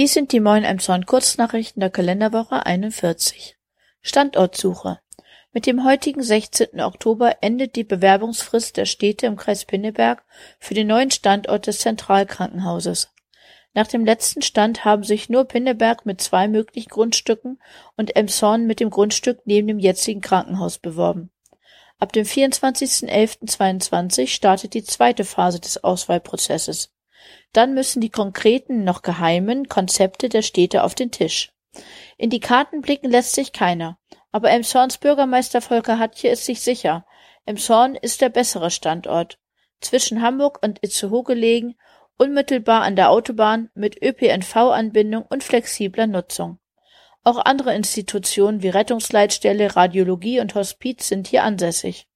Dies sind die Moin Emshorn Kurznachrichten der Kalenderwoche 41. Standortsuche. Mit dem heutigen 16. Oktober endet die Bewerbungsfrist der Städte im Kreis Pinneberg für den neuen Standort des Zentralkrankenhauses. Nach dem letzten Stand haben sich nur Pinneberg mit zwei möglichen Grundstücken und Emshorn mit dem Grundstück neben dem jetzigen Krankenhaus beworben. Ab dem 24.11.22 startet die zweite Phase des Auswahlprozesses. Dann müssen die konkreten, noch geheimen Konzepte der Städte auf den Tisch. In die Karten blicken lässt sich keiner. Aber Emshorns Bürgermeister Volker Hatje ist sich sicher. Emshorn ist der bessere Standort. Zwischen Hamburg und Itzehoe gelegen, unmittelbar an der Autobahn, mit ÖPNV-Anbindung und flexibler Nutzung. Auch andere Institutionen wie Rettungsleitstelle, Radiologie und Hospiz sind hier ansässig.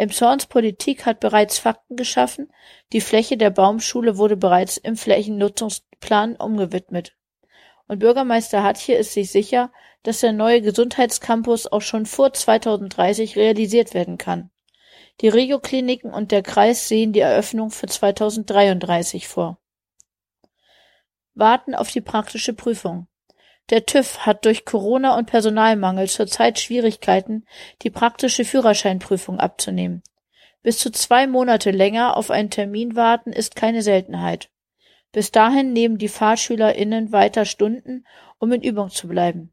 Emshorns Politik hat bereits Fakten geschaffen, die Fläche der Baumschule wurde bereits im Flächennutzungsplan umgewidmet. Und Bürgermeister Hatje ist sich sicher, dass der neue Gesundheitscampus auch schon vor 2030 realisiert werden kann. Die Regio-Kliniken und der Kreis sehen die Eröffnung für 2033 vor. Warten auf die praktische Prüfung. Der TÜV hat durch Corona und Personalmangel zurzeit Schwierigkeiten, die praktische Führerscheinprüfung abzunehmen. Bis zu zwei Monate länger auf einen Termin warten ist keine Seltenheit. Bis dahin nehmen die FahrschülerInnen weiter Stunden, um in Übung zu bleiben.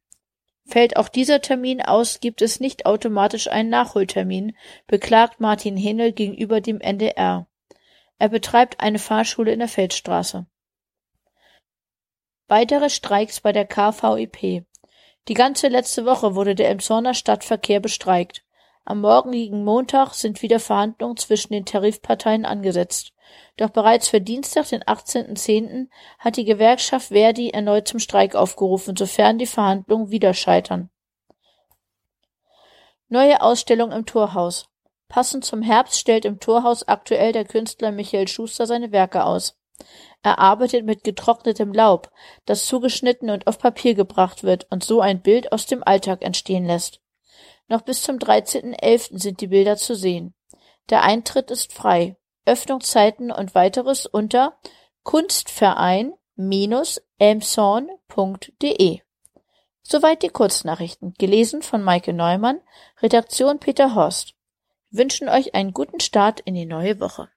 Fällt auch dieser Termin aus, gibt es nicht automatisch einen Nachholtermin, beklagt Martin Henel gegenüber dem NDR. Er betreibt eine Fahrschule in der Feldstraße. Weitere Streiks bei der KVEP. Die ganze letzte Woche wurde der Emshorner Stadtverkehr bestreikt. Am morgigen Montag sind wieder Verhandlungen zwischen den Tarifparteien angesetzt. Doch bereits für Dienstag, den 18.10., hat die Gewerkschaft Verdi erneut zum Streik aufgerufen, sofern die Verhandlungen wieder scheitern. Neue Ausstellung im Torhaus. Passend zum Herbst stellt im Torhaus aktuell der Künstler Michael Schuster seine Werke aus. Er arbeitet mit getrocknetem Laub, das zugeschnitten und auf Papier gebracht wird und so ein Bild aus dem Alltag entstehen lässt. Noch bis zum 13.11. sind die Bilder zu sehen. Der Eintritt ist frei. Öffnungszeiten und weiteres unter kunstverein-elmshorn.de. Soweit die Kurznachrichten, gelesen von Maike Neumann, Redaktion Peter Horst. Wünschen euch einen guten Start in die neue Woche.